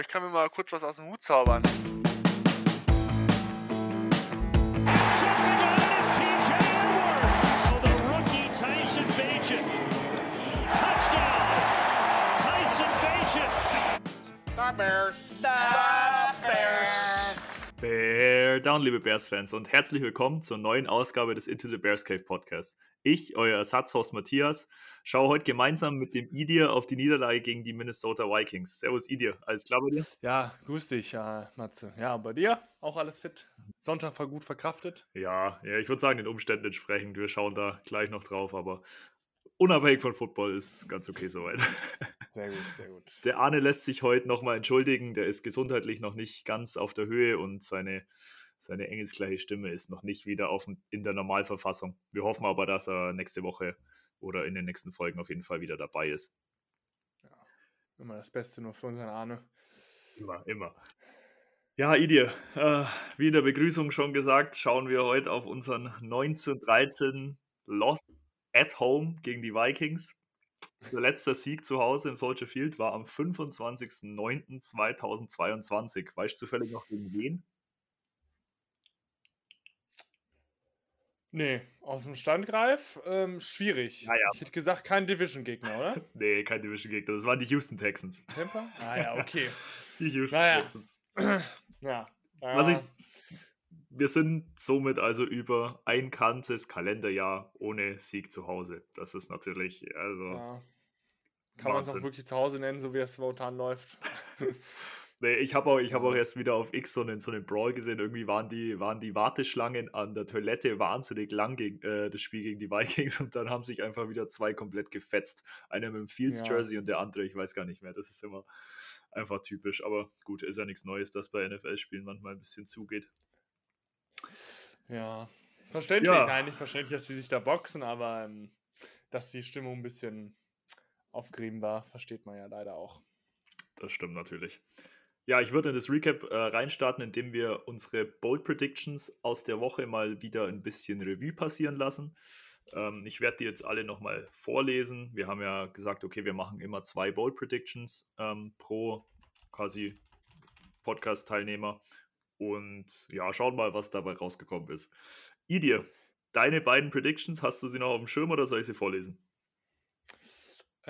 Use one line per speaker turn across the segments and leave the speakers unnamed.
ich kann mir mal kurz was aus dem Hut zaubern.
Bears.
Bear Down, liebe Bears-Fans, und herzlich willkommen zur neuen Ausgabe des Into the Bears Cave Podcast. Ich, euer Ersatzhaus Matthias, schaue heute gemeinsam mit dem Idir auf die Niederlage gegen die Minnesota Vikings. Servus Idir, alles klar bei dir?
Ja, grüß dich, ja, Matze. Ja, bei dir auch alles fit? Sonntag war gut verkraftet?
Ja, ja ich würde sagen, den Umständen entsprechend. Wir schauen da gleich noch drauf, aber unabhängig von Football ist ganz okay soweit.
Sehr gut, sehr gut.
Der Arne lässt sich heute nochmal entschuldigen. Der ist gesundheitlich noch nicht ganz auf der Höhe und seine, seine engelsgleiche Stimme ist noch nicht wieder auf, in der Normalverfassung. Wir hoffen aber, dass er nächste Woche oder in den nächsten Folgen auf jeden Fall wieder dabei ist.
Ja, immer das Beste nur für unseren Arne.
Immer, immer. Ja, Idir, äh, wie in der Begrüßung schon gesagt, schauen wir heute auf unseren 1913 Loss at Home gegen die Vikings. Der letzte Sieg zu Hause im Soldier Field war am 25.09.2022. Weißt du zufällig noch gegen wen?
Nee, aus dem Standgreif ähm, schwierig.
Naja.
Ich hätte gesagt, kein Division-Gegner, oder?
nee, kein Division-Gegner. Das waren die Houston Texans.
Tampa? Ah ja, okay.
Die Houston
Naja.
Texans.
ja.
Was ich,
ja.
wir sind somit also über ein ganzes Kalenderjahr ohne Sieg zu Hause. Das ist natürlich, also.
ja. Kann man es auch wirklich zu Hause nennen, so wie es momentan läuft.
Nee, ich habe auch, ich hab auch erst wieder auf X so einen, so einen Brawl gesehen. Irgendwie waren die, waren die Warteschlangen an der Toilette wahnsinnig lang gegen äh, das Spiel gegen die Vikings und dann haben sich einfach wieder zwei komplett gefetzt. Einer mit dem Fields
Ja.
Jersey und der andere, ich weiß gar nicht mehr. Das ist immer einfach typisch. Aber gut, ist ja nichts Neues, dass bei NFL-Spielen manchmal ein bisschen zugeht.
Ja. Verständlich,
Ja.
nein, nicht verständlich, dass sie sich da boxen, aber ähm, dass die Stimmung ein bisschen aufgerieben war, versteht man ja leider auch.
Das stimmt natürlich. Ja, ich würde in das Recap äh, reinstarten, indem wir unsere Bold Predictions aus der Woche mal wieder ein bisschen Revue passieren lassen. Ähm, ich werde die jetzt alle nochmal vorlesen. Wir haben ja gesagt, okay, wir machen immer zwei Bold Predictions ähm, pro quasi Podcast-Teilnehmer. Und ja, schauen mal, was dabei rausgekommen ist. Idir, deine beiden Predictions, hast du sie noch auf dem Schirm oder soll ich sie vorlesen?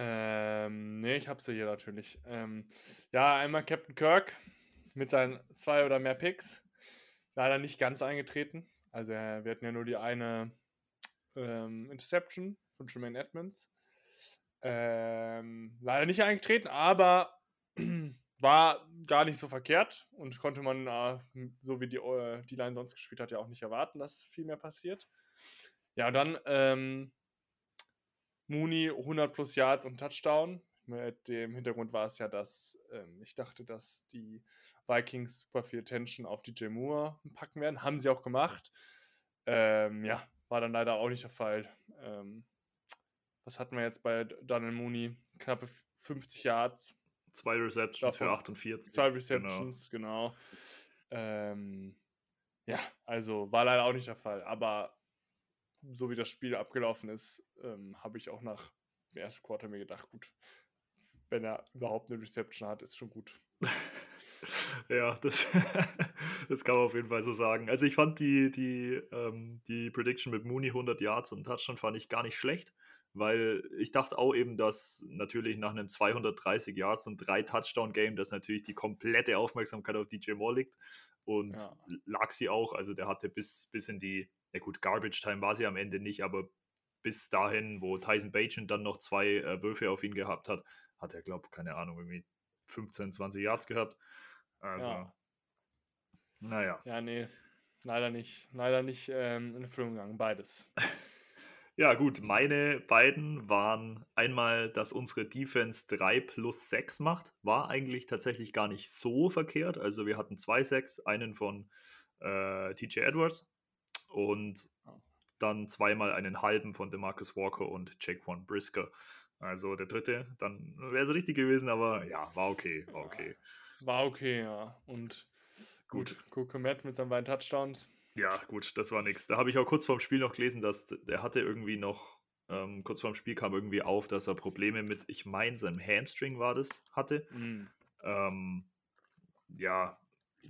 Ähm, nee, ich habe sie hier natürlich. Ähm, ja, einmal Captain Kirk mit seinen zwei oder mehr Picks. Leider nicht ganz eingetreten. Also äh, wir hatten ja nur die eine ähm, Interception von Jermaine Edmonds. Ähm, leider nicht eingetreten, aber war gar nicht so verkehrt und konnte man, äh, so wie die, äh, die Line sonst gespielt hat, ja auch nicht erwarten, dass viel mehr passiert. Ja, dann ähm, Mooney 100 plus Yards und Touchdown. Mit dem Hintergrund war es ja, dass ähm, ich dachte, dass die Vikings super viel Attention auf DJ Moore packen werden. Haben sie auch gemacht. Ähm, ja, war dann leider auch nicht der Fall. Ähm, was hatten wir jetzt bei Daniel Mooney? Knappe 50 Yards,
Zwei Receptions für
Davon
48.
zwei Receptions, genau. Ähm, ja, also war leider auch nicht der Fall. Aber so wie das Spiel abgelaufen ist, ähm, habe ich auch nach dem ersten Quarter mir gedacht, gut, wenn er überhaupt eine Reception hat, ist schon gut.
Ja, das, das kann man auf jeden Fall so sagen. Also ich fand die, die, ähm, die Prediction mit Mooney 100 Yards und Touchdown fand ich gar nicht schlecht, weil ich dachte auch eben, dass natürlich nach einem 230 Yards und drei Touchdown-Game, dass natürlich die komplette Aufmerksamkeit auf DJ Moore liegt und
Ja.
lag sie auch. Also der hatte bis, bis in die, ja gut, Garbage Time war sie am Ende nicht, aber bis dahin, wo Tyson Bagent dann noch zwei äh, Würfe auf ihn gehabt hat, hat er, glaube keine Ahnung, irgendwie 15, 20 Yards gehabt. Also,
Ja.
naja.
Ja, nee, leider nicht. Leider nicht ähm, in Erfüllung gegangen, beides.
Ja, gut, meine beiden waren einmal, dass unsere Defense 3 plus 6 macht. War eigentlich tatsächlich gar nicht so verkehrt. Also wir hatten zwei 6, einen von äh, TJ Edwards und
Oh.
dann zweimal einen halben von DeMarcus Walker und Jaquan Brisker. Also der dritte, dann wäre es richtig gewesen, aber ja, war okay, war okay.
War okay, ja. Und gut, Coco Matt mit seinen beiden Touchdowns.
Ja, gut, das war nix. Da habe ich auch kurz vorm Spiel noch gelesen, dass der hatte irgendwie noch, ähm, kurz vorm Spiel kam irgendwie auf, dass er Probleme mit, ich meine, seinem Hamstring war das, hatte.
Mm.
Ähm, ja,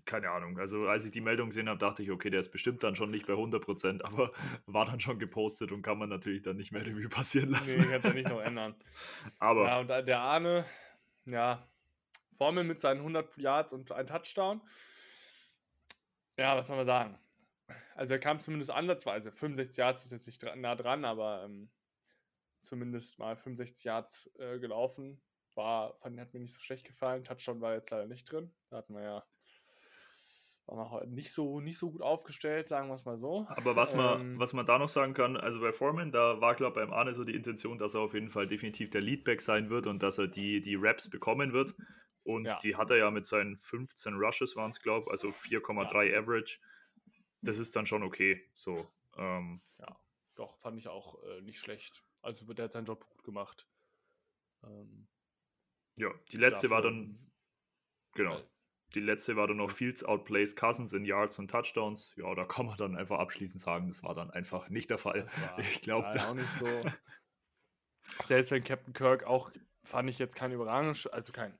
keine Ahnung. Also als ich die Meldung gesehen habe, dachte ich, okay, der ist bestimmt dann schon nicht bei 100%, aber war dann schon gepostet und kann man natürlich dann nicht mehr Revue passieren lassen.
Nee, kannst ja nicht noch ändern.
aber
Ja, und der Arne, ja, Formel mit seinen 100 Yards und ein Touchdown. Ja, was soll man sagen? Also er kam zumindest ansatzweise. 65 Yards ist jetzt nicht dra- nah dran, aber ähm, zumindest mal 65 Yards äh, gelaufen. War, fand, hat mir nicht so schlecht gefallen. Touchdown war jetzt leider nicht drin. Da hatten wir ja heute nicht so, nicht so gut aufgestellt, sagen wir es mal so.
Aber was man,
Ähm,
was man da noch sagen kann, also bei Foreman, da war, glaube ich, beim Arne so die Intention, dass er auf jeden Fall definitiv der Leadback sein wird und dass er die, die Raps bekommen wird. Und
Ja.
die hat er ja mit seinen 15 Rushes, waren es, glaube ich, also 4,3 Average. Das ist dann schon okay. So. Ähm,
Doch, fand ich auch äh, nicht schlecht. Also wird er hat seinen Job gut gemacht. Ähm,
ja, die letzte war
dafür-
dann, genau.
äh,
Die letzte war dann noch Fields outplays Cousins in Yards und Touchdowns. Ja, da kann man dann einfach abschließend sagen, das war dann einfach nicht der Fall.
War
Ich glaube,
auch nicht so. Selbst wenn Captain Kirk auch, fand ich jetzt kein überragendes, also kein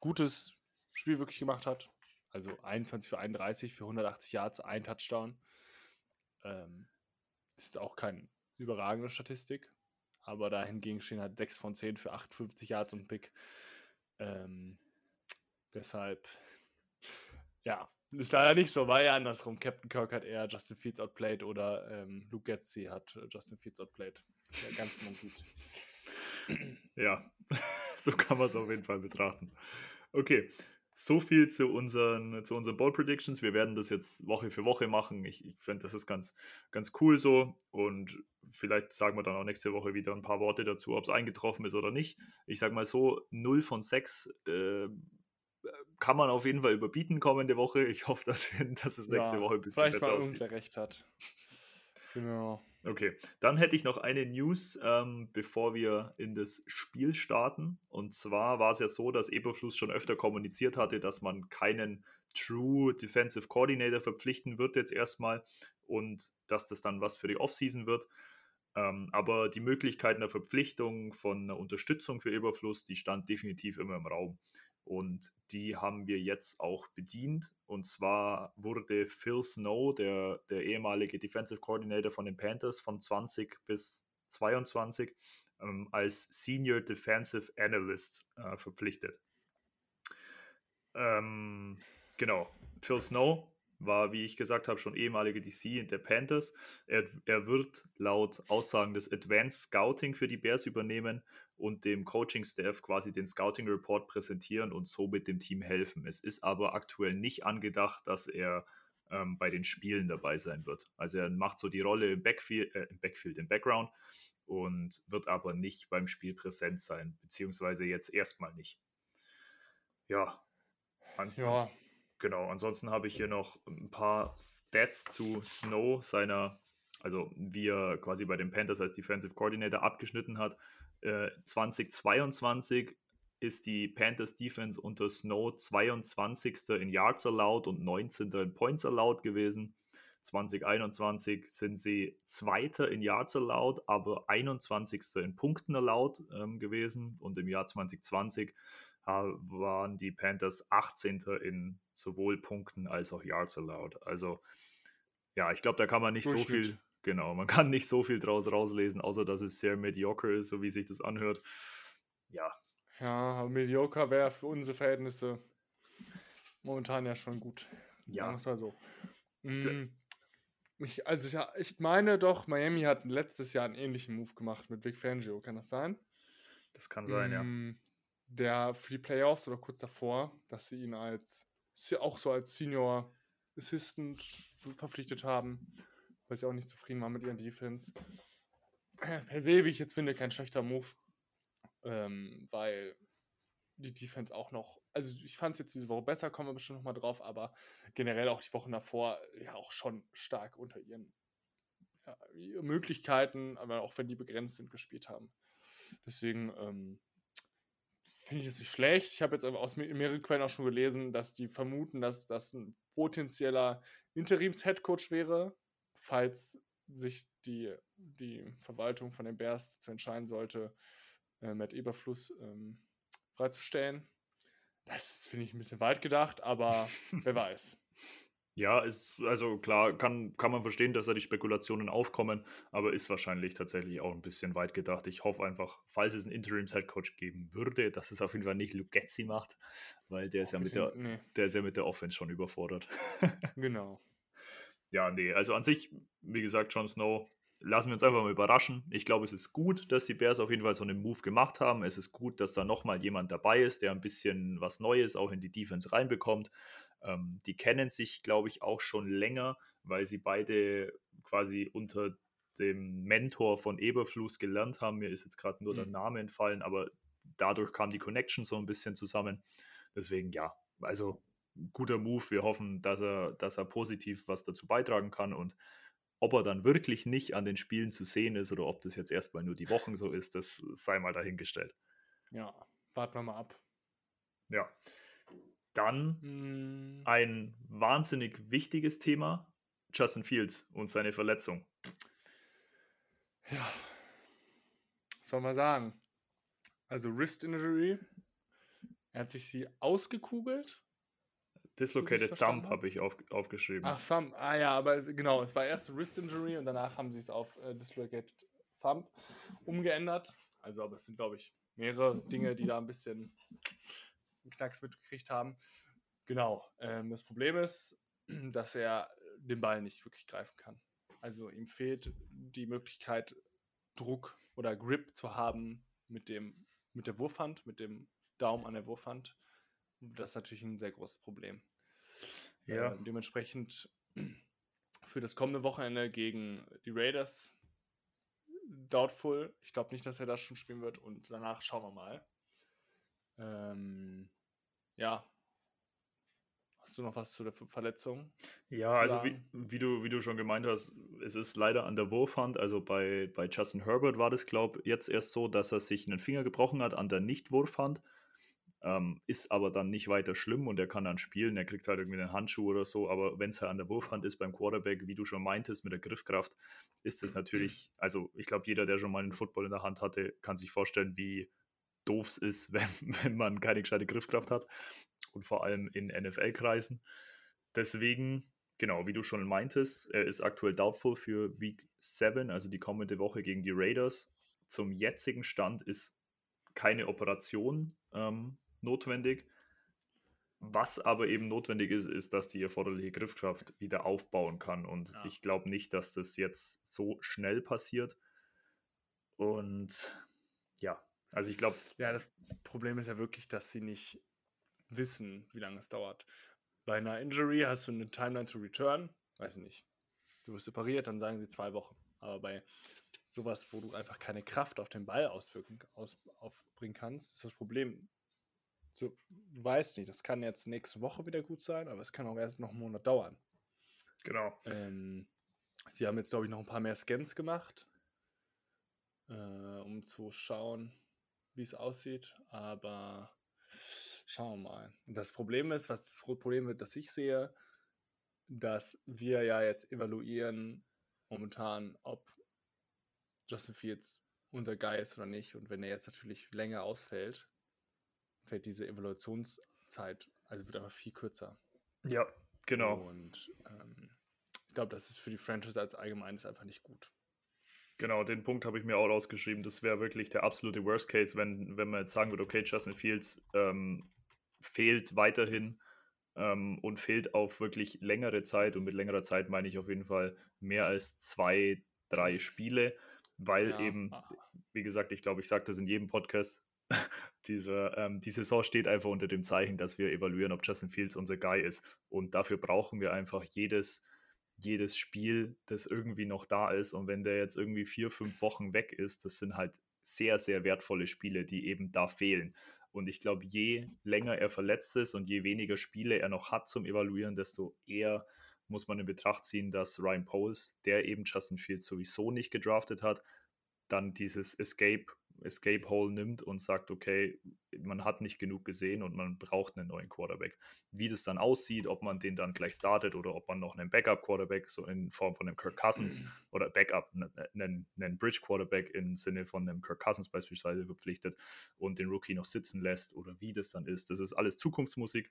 gutes Spiel wirklich gemacht hat. Also 21 für 31 für 180 Yards, ein Touchdown. Ähm, ist auch keine überragende Statistik. Aber dahingegen stehen halt 6 von 10 für 58 Yards und Pick. Ähm, deshalb, ja, ist leider nicht so, war ja andersrum. Captain Kirk hat eher Justin Fields outplayed oder ähm, Luke Getzi hat äh, Justin Fields outplayed. Ja, ganz man sieht.
Ja, so kann man es auf jeden Fall betrachten. Okay, so viel zu unseren, zu unseren Bowl Predictions. Wir werden das jetzt Woche für Woche machen. Ich, ich finde, das ist ganz, ganz cool so. Und vielleicht sagen wir dann auch nächste Woche wieder ein paar Worte dazu, ob es eingetroffen ist oder nicht. Ich sage mal so, 0 von 6 äh, kann man auf jeden Fall überbieten kommende Woche. Ich hoffe, dass, wir, dass es nächste
Ja,
Woche ein bisschen
Vielleicht
aussieht.
irgendwer recht hat. Genau.
Okay, dann hätte ich noch eine News, ähm, bevor wir in das Spiel starten. Und zwar war es ja so, dass Eberfluss schon öfter kommuniziert hatte, dass man keinen True Defensive Coordinator verpflichten wird jetzt erstmal und dass das dann was für die Offseason wird. Ähm, aber die Möglichkeit einer Verpflichtung von einer Unterstützung für Eberfluss, die stand definitiv immer im Raum. Und die haben wir jetzt auch bedient. Und zwar wurde Phil Snow, der, der ehemalige Defensive Coordinator von den Panthers von 20 bis 22, ähm, als Senior Defensive Analyst äh, verpflichtet. Ähm, genau, Phil Snow war, wie ich gesagt habe, schon ehemaliger DC der Panthers. Er, er wird laut Aussagen des Advanced Scouting für die Bears übernehmen und dem Coaching-Staff quasi den Scouting-Report präsentieren und somit dem Team helfen. Es ist aber aktuell nicht angedacht, dass er ähm, bei den Spielen dabei sein wird. Also er macht so die Rolle im Backfield, äh, im Backfield, im Background und wird aber nicht beim Spiel präsent sein, beziehungsweise jetzt erstmal nicht. Ja. Ansonsten,
Ja,
Genau, ansonsten habe ich hier noch ein paar Stats zu Snow, seiner, also wie er quasi bei den Panthers als Defensive Coordinator abgeschnitten hat. Äh, 2022 ist die Panthers Defense unter Snow 22. in Yards allowed und 19. in Points allowed gewesen. 2021 sind sie Zweiter in Yards allowed, aber 21. in Punkten allowed ähm, gewesen. Und im Jahr 2020 äh, waren die Panthers 18. in sowohl Punkten als auch Yards allowed. Also ja, ich glaube, da kann man nicht so viel, genau, man kann nicht so viel draus rauslesen, außer dass es sehr mediocre ist, so wie sich das anhört. Ja,
ja, Mediocre wäre für unsere Verhältnisse momentan ja schon gut.
Ja.
Sagen mal so. Mm, Ich, also ja, ich meine doch, Miami hat letztes Jahr einen ähnlichen Move gemacht mit Vic Fangio, kann das sein?
das kann sein, ja.
Der für die Playoffs oder kurz davor, dass sie ihn als auch so als Senior Assistant verpflichtet haben, weil sie auch nicht zufrieden waren mit ihren Defense. Per se, wie ich jetzt finde, kein schlechter Move, ähm, weil die Defense auch noch, also ich fand es jetzt diese Woche besser, kommen wir bestimmt noch mal drauf, aber generell auch die Wochen davor ja auch schon stark unter ihren ja, Möglichkeiten, aber auch wenn die begrenzt sind, gespielt haben. Deswegen ähm, finde ich es nicht schlecht. Ich habe jetzt aber aus me- mehreren Quellen auch schon gelesen, dass die vermuten, dass das ein potenzieller Interims-Headcoach wäre, falls sich die, die Verwaltung von den Bears dazu entscheiden sollte, äh, Matt Eberfluss ähm, freizustellen. Das finde ich ein bisschen weit gedacht, aber wer weiß.
Ja, ist, also klar, kann, kann man verstehen, dass da die Spekulationen aufkommen, aber ist wahrscheinlich tatsächlich auch ein bisschen weit gedacht. Ich hoffe einfach, falls es einen Interims-Headcoach geben würde, dass es auf jeden Fall nicht Lugetzi macht, weil der ist, ja mit der,
nee.
der ist ja mit der Offense schon überfordert.
Genau.
Ja, nee, also an sich, wie gesagt, Jon Snow, lassen wir uns einfach mal überraschen. Ich glaube, es ist gut, dass die Bears auf jeden Fall so einen Move gemacht haben. Es ist gut, dass da nochmal jemand dabei ist, der ein bisschen was Neues auch in die Defense reinbekommt. Ähm, die kennen sich, glaube ich, auch schon länger, weil sie beide quasi unter dem Mentor von Eberfluss gelernt haben. Mir ist jetzt gerade nur der
Mhm.
Name entfallen, aber dadurch kam die Connection so ein bisschen zusammen. Deswegen ja, also guter Move. Wir hoffen, dass er, dass er positiv was dazu beitragen kann und ob er dann wirklich nicht an den Spielen zu sehen ist oder ob das jetzt erstmal nur die Wochen so ist, das sei mal dahingestellt.
Ja, warten wir mal ab.
Ja. Dann
Hm,
ein wahnsinnig wichtiges Thema: Justin Fields und seine Verletzung.
ja. Was soll man sagen? Also Wrist Injury. Er hat sich sie ausgekugelt.
Dislocated Thumb
habe?
habe ich auf, aufgeschrieben.
Ach, Thumb. Ah ja, aber genau, es war erst Wrist Injury und danach haben sie es auf äh, Dislocated Thumb umgeändert. Also, aber es sind, glaube ich, mehrere Dinge, die da ein bisschen einen Knacks mitgekriegt haben. Genau. Ähm, das Problem ist, dass er den Ball nicht wirklich greifen kann. Also ihm fehlt die Möglichkeit, Druck oder Grip zu haben mit dem, mit der Wurfhand, mit dem Daumen an der Wurfhand. Das ist natürlich ein sehr großes Problem.
Ja.
Äh, dementsprechend für das kommende Wochenende gegen die Raiders doubtful. Ich glaube nicht, dass er das schon spielen wird und danach schauen wir mal. Ähm, ja. Hast du noch was zu der Ver- Verletzung?
Ja, also wie, wie, du, wie du schon gemeint hast, es ist leider an der Wurfhand. Also bei, bei Justin Herbert war das, glaube ich, jetzt erst so, dass er sich einen Finger gebrochen hat an der Nicht-Wurfhand. Ähm, ist aber dann nicht weiter schlimm und er kann dann spielen. Er kriegt halt irgendwie einen Handschuh oder so. Aber wenn es halt an der Wurfhand ist beim Quarterback, wie du schon meintest, mit der Griffkraft, ist das natürlich, also ich glaube, jeder, der schon mal einen Football in der Hand hatte, kann sich vorstellen, wie doof ist, wenn, wenn man keine gescheite Griffkraft hat. Und vor allem in NFL-Kreisen. Deswegen, genau, wie du schon meintest, er ist aktuell doubtful für Week 7, also die kommende Woche gegen die Raiders. Zum jetzigen Stand ist keine Operation ähm, notwendig. Was aber eben notwendig ist, ist, dass die erforderliche Griffkraft wieder aufbauen kann. Und
Ja.
ich glaube nicht, dass das jetzt so schnell passiert. Und ja, also ich glaube,
Ja, das Problem ist ja wirklich, dass sie nicht wissen, wie lange es dauert. Bei einer Injury hast du eine Timeline to return, weiß nicht. Du wirst separiert, dann sagen sie zwei Wochen. Aber bei sowas, wo du einfach keine Kraft auf den Ball auswirken, aus, aufbringen kannst, ist das Problem. So, du weißt nicht, das kann jetzt nächste Woche wieder gut sein, aber es kann auch erst noch einen Monat dauern.
genau.
Ähm, sie haben jetzt, glaube ich, noch ein paar mehr Scans gemacht, äh, um zu schauen, wie es aussieht. Aber schauen wir mal. Das Problem ist, was das Problem wird, das ich sehe, dass wir ja jetzt evaluieren momentan, ob Justin Fields unser Guy ist oder nicht. Und wenn er jetzt natürlich länger ausfällt, fällt diese Evaluationszeit, also wird einfach viel kürzer.
Ja, genau.
Und ähm, ich glaube, das ist für die Franchise als allgemeines einfach nicht gut.
Genau, den Punkt habe ich mir auch rausgeschrieben. Das wäre wirklich der absolute Worst Case, wenn, wenn man jetzt sagen würde, okay, Justin Fields ähm, fehlt weiterhin ähm, und fehlt auf wirklich längere Zeit. Und mit längerer Zeit meine ich auf jeden Fall mehr als zwei, drei Spiele, weil
Ja,
eben, wie gesagt, ich glaube, ich sage das in jedem Podcast, diese, ähm, die Saison steht einfach unter dem Zeichen, dass wir evaluieren, ob Justin Fields unser Guy ist. Und dafür brauchen wir einfach jedes jedes Spiel, das irgendwie noch da ist. Und wenn der jetzt irgendwie vier, fünf Wochen weg ist, das sind halt sehr, sehr wertvolle Spiele, die eben da fehlen. Und ich glaube, je länger er verletzt ist und je weniger Spiele er noch hat zum Evaluieren, desto eher muss man in Betracht ziehen, dass Ryan Poles, der eben Justin Fields sowieso nicht gedraftet hat, dann dieses Escape Escape Hole nimmt und sagt, okay, man hat nicht genug gesehen und man braucht einen neuen Quarterback. Wie das dann aussieht, ob man den dann gleich startet oder ob man noch einen Backup-Quarterback, so in Form von einem Kirk Cousins oder Backup, einen, einen Bridge-Quarterback im Sinne von einem Kirk Cousins beispielsweise verpflichtet und den Rookie noch sitzen lässt oder wie das dann ist. Das ist alles Zukunftsmusik,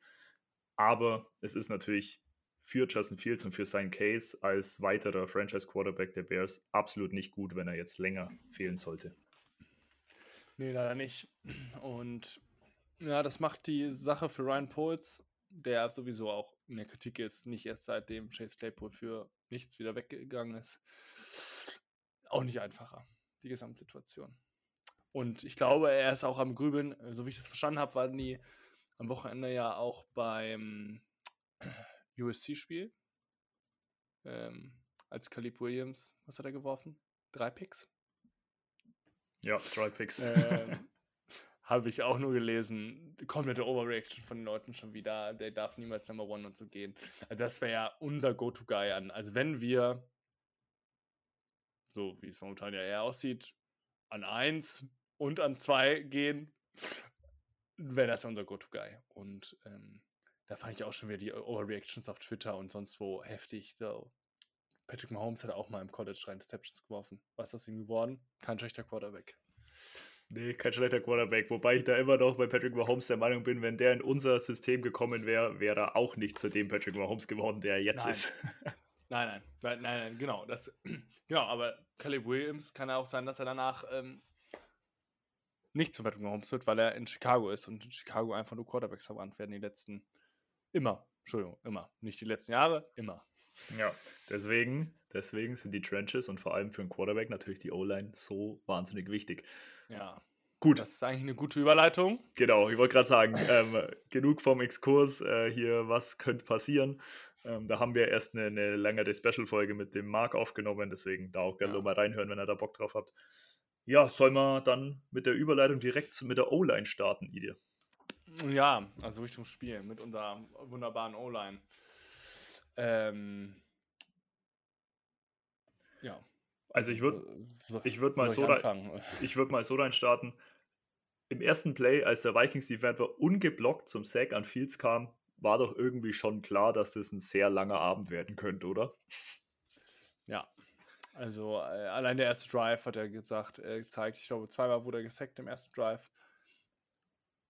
aber es ist natürlich für Justin Fields und für seinen Case als weiterer Franchise-Quarterback der Bears absolut nicht gut, wenn er jetzt länger fehlen sollte.
Nee, leider nicht. Und ja, das macht die Sache für Ryan Poles, der sowieso auch in der Kritik ist, nicht erst seitdem Chase Claypool für nichts wieder weggegangen ist, auch nicht einfacher, die Gesamtsituation. Und ich glaube, er ist auch am Grübeln, so wie ich das verstanden habe, waren die am Wochenende ja auch beim USC-Spiel. Ähm, als Caleb Williams, was hat er geworfen? Drei Picks?
Ja, drei Picks.
Ähm, Habe ich auch nur gelesen. Komplette Overreaction von den Leuten schon wieder. Der darf niemals Number One und so gehen. Also, das wäre ja unser Go-To-Guy an. Also, wenn wir, so wie es momentan ja eher aussieht, an 1 und an 2 gehen, wäre das ja unser Go-To-Guy. Und ähm, da fand ich auch schon wieder die Overreactions auf Twitter und sonst wo heftig. So. Patrick Mahomes hat auch mal im College drei Interceptions geworfen. Was ist aus ihm geworden? Kein schlechter Quarterback.
Nee, kein schlechter Quarterback. Wobei ich da immer noch bei Patrick Mahomes der Meinung bin, wenn der in unser System gekommen wäre, wäre er auch nicht zu dem Patrick Mahomes geworden, der er jetzt
nein.
ist.
nein, nein, nein, nein, nein, genau. Das, genau, aber Caleb Williams kann ja auch sein, dass er danach ähm, nicht zu Patrick Mahomes wird, weil er in Chicago ist und in Chicago einfach nur Quarterbacks verwandt werden die letzten Immer. Entschuldigung, immer. Nicht die letzten Jahre, immer.
Ja, deswegen, deswegen sind die Trenches und vor allem für einen Quarterback natürlich die O-Line so wahnsinnig wichtig.
Ja. Gut. Das ist eigentlich eine gute Überleitung.
Genau, ich wollte gerade sagen, ähm, genug vom Exkurs äh, hier, was könnte passieren. Ähm, da haben wir erst eine, eine längere Special-Folge mit dem Marc aufgenommen, deswegen da auch gerne ja. mal reinhören, wenn ihr da Bock drauf habt. Ja, sollen wir dann mit der Überleitung direkt mit der O-Line starten, Idee?
Ja, also Richtung Spiel mit unserer wunderbaren O-Line. Ähm,
ja. Also ich würde ich würd mal, so ich würd mal so rein starten. Im ersten Play, als der Vikings Defender ungeblockt zum Sack an Fields kam, war doch irgendwie schon klar, dass das ein sehr langer Abend werden könnte, oder?
Ja. Also äh, allein der erste Drive hat er gesagt, äh, gezeigt. Ich glaube, zweimal wurde er gesackt im ersten Drive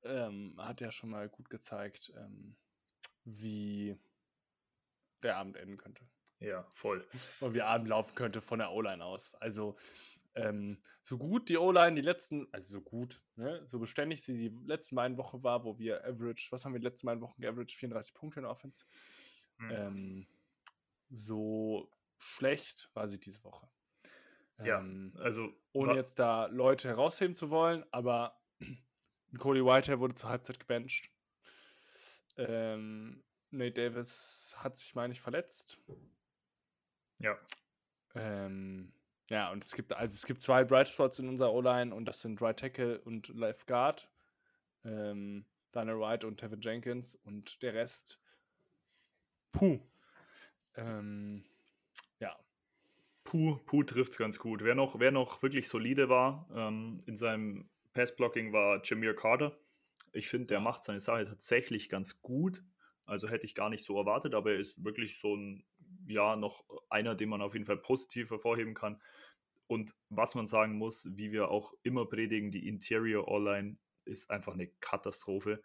ähm, hat ja schon mal gut gezeigt, ähm, wie der Abend enden könnte.
Ja, voll.
Und wie Abend laufen könnte von der O-Line aus. Also, ähm, so gut die O-Line die letzten, also so gut, ne, so beständig sie die letzten beiden Wochen war, wo wir Average, was haben wir die letzten beiden Wochen geaveraged? 34 Punkte in der Offense. Mhm. Ähm, so schlecht war sie diese Woche.
Ja, ähm, also.
Ohne jetzt da Leute herausheben zu wollen, aber Cody Whitehair wurde zur Halbzeit gebencht. Ähm, Nate Davis hat sich, meine ich, verletzt.
Ja.
Ähm, ja, und es gibt, also es gibt zwei Bright Spots in unserer O-Line und das sind Right Tackle und Left Guard. Ähm, Daniel Wright und Tevin Jenkins und der Rest. Puh. Ähm, ja.
Puh, Puh trifft es ganz gut. Wer noch, wer noch wirklich solide war ähm, in seinem Passblocking war Jameer Carter. Ich finde, der macht seine Sache tatsächlich ganz gut. Also hätte ich gar nicht so erwartet, aber er ist wirklich so ein, ja, noch einer, den man auf jeden Fall positiv hervorheben kann. Und was man sagen muss, wie wir auch immer predigen, die Interior All-Line ist einfach eine Katastrophe.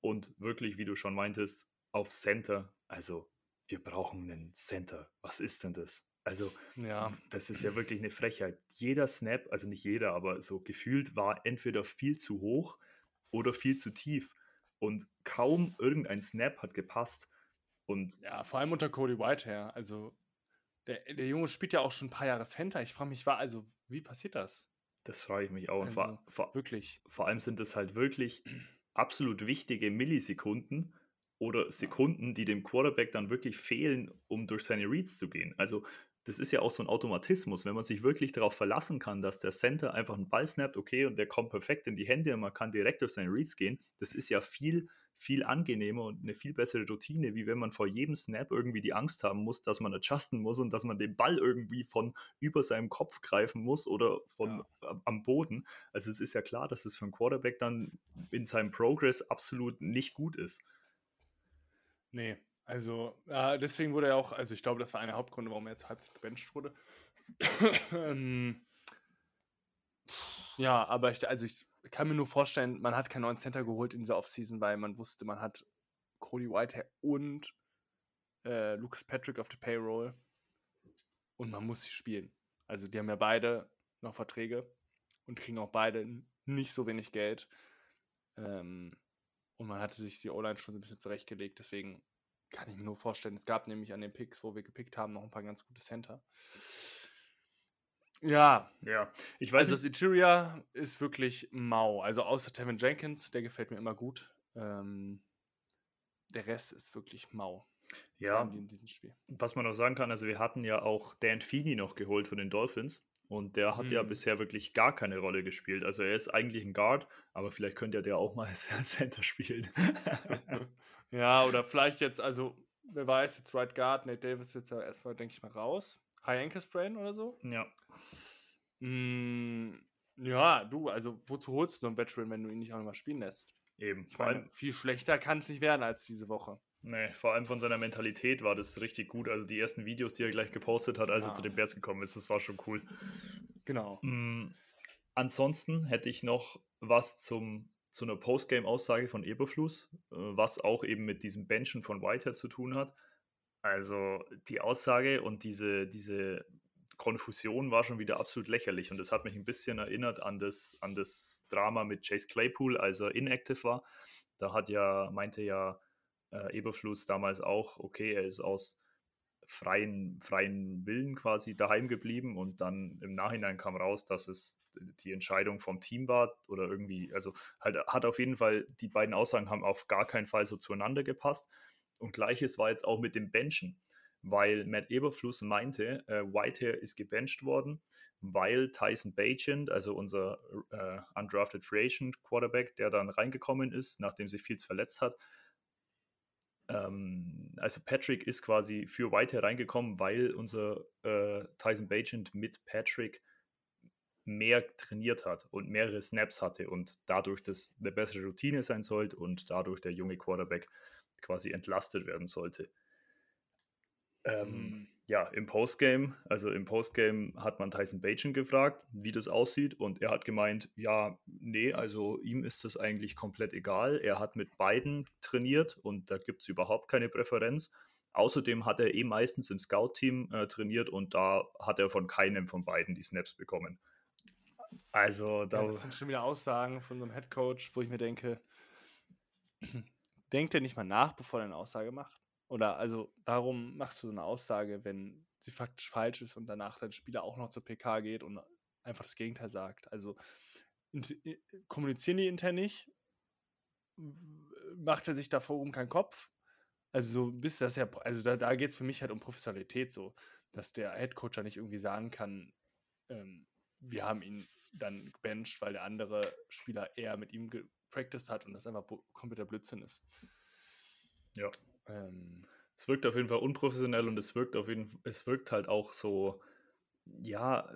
Und wirklich, wie du schon meintest, auf Center, also wir brauchen einen Center. Was ist denn das? Also, ja. das ist ja wirklich eine Frechheit. Jeder Snap, also nicht jeder, aber so gefühlt war entweder viel zu hoch oder viel zu tief. Und kaum irgendein Snap hat gepasst. Und
ja, vor allem unter Cody Whitehair. Also, der, der Junge spielt ja auch schon ein paar Jahre Center. Ich frage mich, war, also, wie passiert das?
Das frage ich mich auch.
Also, vor, vor, wirklich.
Vor allem sind es halt wirklich absolut wichtige Millisekunden oder Sekunden, die dem Quarterback dann wirklich fehlen, um durch seine Reads zu gehen. Also das ist ja auch so ein Automatismus, wenn man sich wirklich darauf verlassen kann, dass der Center einfach einen Ball snappt, okay, und der kommt perfekt in die Hände und man kann direkt durch seine Reads gehen, das ist ja viel, viel angenehmer und eine viel bessere Routine, wie wenn man vor jedem Snap irgendwie die Angst haben muss, dass man adjusten muss und dass man den Ball irgendwie von über seinem Kopf greifen muss oder von ja. am Boden. Also es ist ja klar, dass es für einen Quarterback dann in seinem Progress absolut nicht gut ist.
Nee, also, äh, deswegen wurde er auch, also ich glaube, das war einer der Hauptgründe, warum er zur Halbzeit gebencht wurde. ähm, ja, aber ich, also ich kann mir nur vorstellen, man hat keinen neuen Center geholt in dieser Offseason, weil man wusste, man hat Cody Whitehair und äh, Lucas Patrick auf der Payroll und man muss sie spielen. Also die haben ja beide noch Verträge und kriegen auch beide nicht so wenig Geld. Ähm, und man hatte sich die O-Line schon so ein bisschen zurechtgelegt, deswegen kann ich mir nur vorstellen. Es gab nämlich an den Picks, wo wir gepickt haben, noch ein paar ganz gute Center. Ja,
ja.
Ich weiß, also das Interior ist wirklich mau. Also außer Tevin Jenkins, der gefällt mir immer gut. Ähm, der Rest ist wirklich mau.
Ja, in diesem Spiel. Was man noch sagen kann, also wir hatten ja auch Dan Feeney noch geholt von den Dolphins. Und der hat hm. ja mhm. bisher wirklich gar keine Rolle gespielt. Also er ist eigentlich ein Guard, aber vielleicht könnte er der auch mal als Center spielen.
ja, oder vielleicht jetzt, also wer weiß, jetzt Right Guard, Nate Davis jetzt ja erstmal, denke ich mal, raus. High Ankle Sprain oder so?
Ja.
Mm, ja, du, also wozu holst du so einen Veteran, wenn du ihn nicht auch noch mal spielen lässt?
Eben.
Vor allem viel schlechter kann es nicht werden als diese Woche.
Nee, vor allem von seiner Mentalität war das richtig gut. Also die ersten Videos, die er gleich gepostet hat, als ja. er zu den Bears gekommen ist, das war schon cool.
Genau.
Mhm. Ansonsten hätte ich noch was zum, zu einer Postgame-Aussage von Eberfluss, äh, was auch eben mit diesem Benchen von Whitehead zu tun hat. Also die Aussage und diese, diese Konfusion war schon wieder absolut lächerlich und das hat mich ein bisschen erinnert an das, an das Drama mit Chase Claypool, als er inactive war. Da hat ja, meinte ja äh, Eberfluss damals auch, okay, er ist aus freien, freien Willen quasi daheim geblieben und dann im Nachhinein kam raus, dass es die Entscheidung vom Team war oder irgendwie, also halt hat auf jeden Fall, die beiden Aussagen haben auf gar keinen Fall so zueinander gepasst. Und gleiches war jetzt auch mit dem Benchen, weil Matt Eberfluss meinte, äh, Whitehair ist gebencht worden, weil Tyson Bagent, also unser äh, undrafted Free Agent Quarterback, der dann reingekommen ist, nachdem sich Fields verletzt hat, ähm, also Patrick ist quasi für White hereingekommen, weil unser äh, Tyson Bagent mit Patrick mehr trainiert hat und mehrere Snaps hatte und dadurch das eine bessere Routine sein sollte und dadurch der junge Quarterback quasi entlastet werden sollte. Ähm, mhm ja, im Postgame, also im Postgame hat man Tyson Bajan gefragt, wie das aussieht und er hat gemeint, ja, nee, also ihm ist das eigentlich komplett egal. Er hat mit beiden trainiert und da gibt es überhaupt keine Präferenz. Außerdem hat er eh meistens im Scout-Team äh, trainiert und da hat er von keinem von beiden die Snaps bekommen. Also da.
Ja, das sind schon wieder Aussagen von unserem Headcoach, wo ich mir denke, denkt er nicht mal nach, bevor er eine Aussage macht? Oder also, warum machst du so eine Aussage, wenn sie faktisch falsch ist und danach dein Spieler auch noch zur PK geht und einfach das Gegenteil sagt? Also kommunizieren die intern nicht? Macht er sich da darum keinen Kopf? Also so bis das ja, also da, da geht es für mich halt um Professionalität so, dass der Headcoach ja nicht irgendwie sagen kann, ähm, wir haben ihn dann gebencht, weil der andere Spieler eher mit ihm gepracticed hat und das einfach kompletter Blödsinn ist.
Ja. Ähm, es wirkt auf jeden Fall unprofessionell und es wirkt auf jeden es wirkt halt auch so, ja,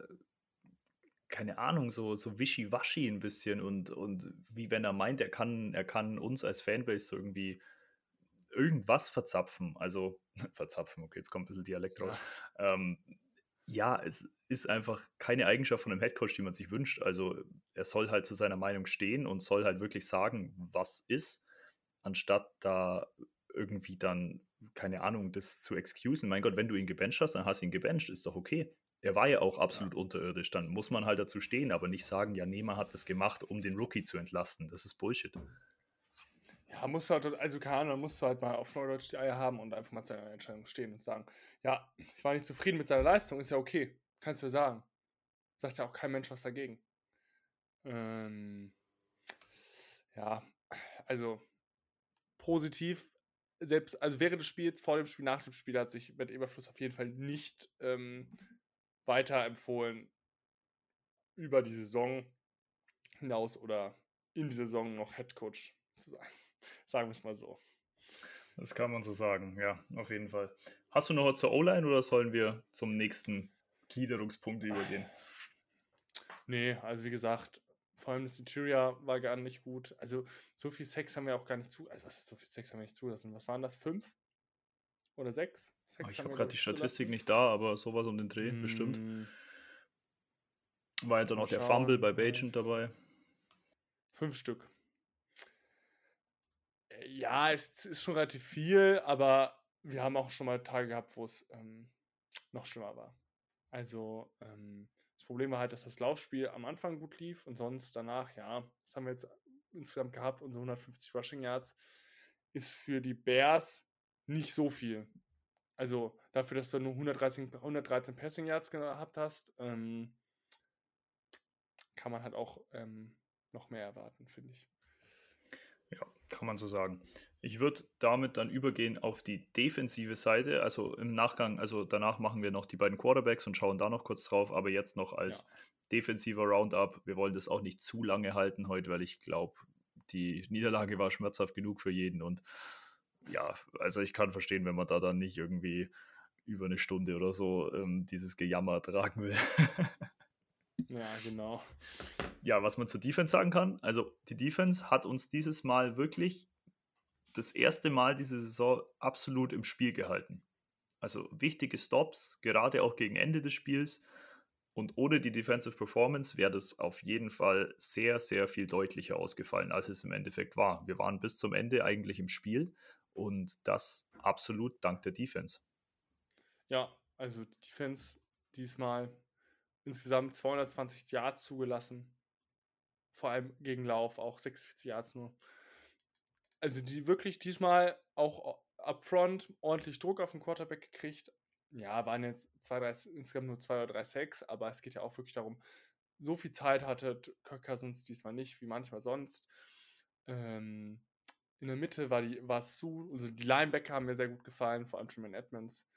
keine Ahnung, so, so wischiwaschi ein bisschen und, und wie wenn er meint, er kann, er kann uns als Fanbase so irgendwie irgendwas verzapfen. Also, verzapfen, okay, jetzt kommt ein bisschen Dialekt raus. Ja. Ähm, ja, es ist einfach keine Eigenschaft von einem Headcoach, die man sich wünscht. Also, er soll halt zu seiner Meinung stehen und soll halt wirklich sagen, was ist, anstatt da irgendwie dann, keine Ahnung, das zu excusen. Mein Gott, wenn du ihn gebencht hast, dann hast du ihn gebencht, ist doch okay. Er war ja auch absolut ja. unterirdisch, dann muss man halt dazu stehen, aber nicht sagen, ja, Nehmer hat das gemacht, um den Rookie zu entlasten. Das ist Bullshit.
Ja, musst du halt, also keine Ahnung, musst du halt mal auf Neudeutsch die Eier haben und einfach mal seine Entscheidung stehen und sagen, ja, ich war nicht zufrieden mit seiner Leistung, ist ja okay, kannst du ja sagen. Sagt ja auch kein Mensch was dagegen. Ähm, ja, also positiv selbst, also während des Spiels, vor dem Spiel, nach dem Spiel hat sich Matt Eberfluss auf jeden Fall nicht ähm, weiterempfohlen, über die Saison hinaus oder in die Saison noch Head Coach zu sein. Sagen wir es mal so.
Das kann man so sagen, ja, auf jeden Fall. Hast du noch was zur O-Line oder sollen wir zum nächsten Gliederungspunkt übergehen?
Nee, also wie gesagt, vor allem das Interior war gar nicht gut. Also so viel Sex haben wir auch gar nicht zu. Also was ist so viel Sex haben wir nicht zulassen? Was waren das? Fünf? Oder sechs?
Sex oh, ich habe gerade die Statistik nicht da, aber sowas um den Dreh, mm. bestimmt. War ja dann noch der Fumble bei Bagent dabei.
Fünf Stück. Äh, ja, es ist schon relativ viel, aber wir haben auch schon mal Tage gehabt, wo es ähm, noch schlimmer war. Also, ähm, Problem war halt, dass das Laufspiel am Anfang gut lief und sonst danach, ja, das haben wir jetzt insgesamt gehabt, unsere 150 Rushing Yards ist für die Bears nicht so viel. Also dafür, dass du nur 113, 113 Passing Yards gehabt hast, ähm, kann man halt auch ähm, noch mehr erwarten, finde ich.
Ja, kann man so sagen. Ich würde damit dann übergehen auf die defensive Seite. Also im Nachgang, also danach machen wir noch die beiden Quarterbacks und schauen da noch kurz drauf, aber jetzt noch als ja. defensiver Roundup. Wir wollen das auch nicht zu lange halten heute, weil ich glaube, die Niederlage war schmerzhaft genug für jeden. Und ja, also ich kann verstehen, wenn man da dann nicht irgendwie über eine Stunde oder so ähm, dieses Gejammer tragen will.
ja, genau.
Ja, was man zur Defense sagen kann, also die Defense hat uns dieses Mal wirklich das erste Mal diese Saison absolut im Spiel gehalten. Also wichtige Stops, gerade auch gegen Ende des Spiels. Und ohne die Defensive Performance wäre das auf jeden Fall sehr, sehr viel deutlicher ausgefallen, als es im Endeffekt war. Wir waren bis zum Ende eigentlich im Spiel und das absolut dank der Defense.
Ja, also die Defense diesmal insgesamt 220 Yards zugelassen. Vor allem gegen Lauf auch 46 Yards nur also die wirklich diesmal auch upfront ordentlich Druck auf den Quarterback gekriegt. Ja, waren jetzt zwei, drei, insgesamt nur zwei oder drei Sacks, aber es geht ja auch wirklich darum, so viel Zeit hatte Kirk Cousins diesmal nicht, wie manchmal sonst. Ähm, in der Mitte war, die, war zu, also die Linebacker haben mir sehr gut gefallen, vor allem Truman Edmonds.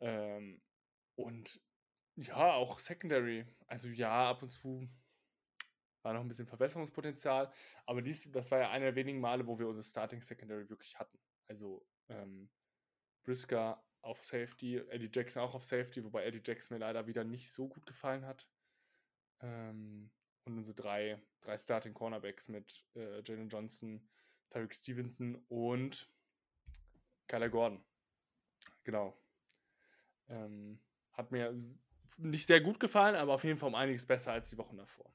Ähm, und ja, auch Secondary. Also ja, ab und zu war noch ein bisschen Verbesserungspotenzial. Aber dies, das war ja einer der wenigen Male, wo wir unsere Starting Secondary wirklich hatten. Also ähm, Brisker auf Safety, Eddie Jackson auch auf Safety, wobei Eddie Jackson mir leider wieder nicht so gut gefallen hat. Ähm, und unsere drei, drei Starting Cornerbacks mit äh, Jalen Johnson, Tyreek Stevenson und Kyler Gordon. Genau. Ähm, hat mir nicht sehr gut gefallen, aber auf jeden Fall um einiges besser als die Wochen davor.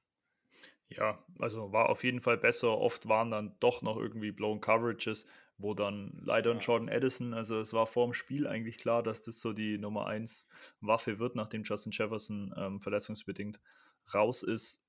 Ja, also war auf jeden Fall besser. Oft waren dann doch noch irgendwie blown Coverages, wo dann leider ein Jordan Addison, also es war vor dem Spiel eigentlich klar, dass das so die Nummer 1 Waffe wird, nachdem Justin Jefferson ähm, verletzungsbedingt raus ist.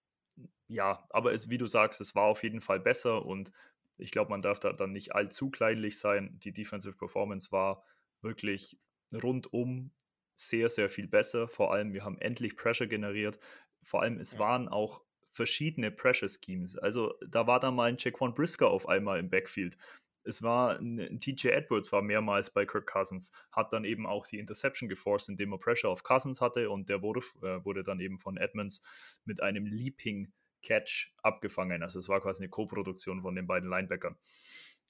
Ja, aber es, wie du sagst, es war auf jeden Fall besser und ich glaube, man darf da dann nicht allzu kleinlich sein. Die Defensive Performance war wirklich rundum sehr, sehr viel besser. Vor allem, wir haben endlich Pressure generiert. Vor allem, es ja. waren auch verschiedene Pressure Schemes. Also da war dann mal ein Jaquan Brisker auf einmal im Backfield. Es war ein TJ Edwards war mehrmals bei Kirk Cousins, hat dann eben auch die Interception geforst, indem er Pressure auf Cousins hatte und der wurde, äh, wurde dann eben von Edmonds mit einem Leaping Catch abgefangen. Also es war quasi eine Co-Produktion von den beiden Linebackern.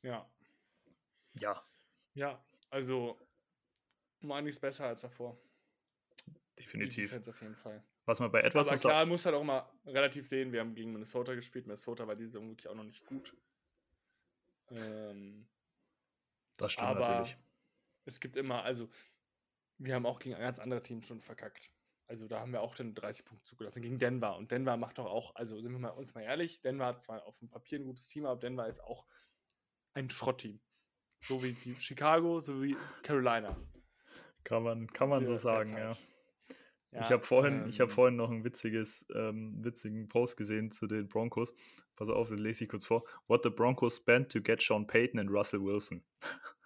Ja.
Ja.
Ja, also um einiges besser als davor.
Definitiv.
Auf jeden Fall.
Was man bei Edwards
Aber klar, muss halt auch mal relativ sehen, wir haben gegen Minnesota gespielt. Minnesota war diese Saison wirklich auch noch nicht gut. Ähm,
das stimmt aber natürlich.
Es gibt immer, also wir haben auch gegen ganz andere Teams schon verkackt. Also da haben wir auch dann 30 Punkte zugelassen gegen Denver. Und Denver macht doch auch, also sind wir mal, uns mal ehrlich, Denver hat zwar auf dem Papier ein gutes Team, aber Denver ist auch ein Schrottteam. So wie Chicago, so wie Carolina.
Kann man, kann man so sagen, ja. Ja, ich habe vorhin, ähm, hab vorhin noch ein witziges, ähm, witzigen Post gesehen zu den Broncos. Pass auf, den lese ich kurz vor. What the Broncos spent to get Sean Payton and Russell Wilson.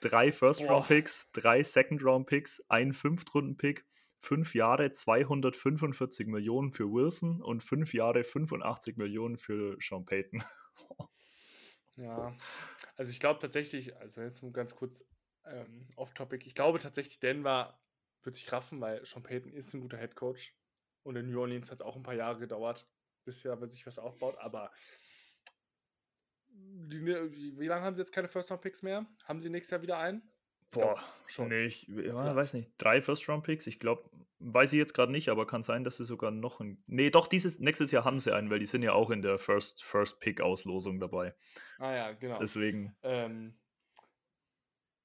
drei First-Round-Picks, drei Second-Round-Picks, ein Fünftrunden-Pick, fünf Jahre 245 Millionen für Wilson und fünf Jahre 85 Millionen für Sean Payton.
Ja, also ich glaube tatsächlich, also jetzt nur ganz kurz ähm, off-topic, ich glaube tatsächlich, Denver wird sich raffen, weil Sean Payton ist ein guter Head Coach und in New Orleans hat es auch ein paar Jahre gedauert, bis ja sich was aufbaut, aber die, ne, wie, lange haben sie jetzt keine First-Round-Picks mehr? Haben sie nächstes Jahr wieder einen?
Boah,
schon.
Nee, ich ja, weiß nicht. Drei First-Round-Picks? Ich glaube, weiß ich jetzt gerade nicht, aber kann sein, dass sie sogar noch ein. Nee, doch, dieses nächstes Jahr haben sie einen, weil die sind ja auch in der First, First dabei.
Ah ja, genau.
Deswegen.
Ähm,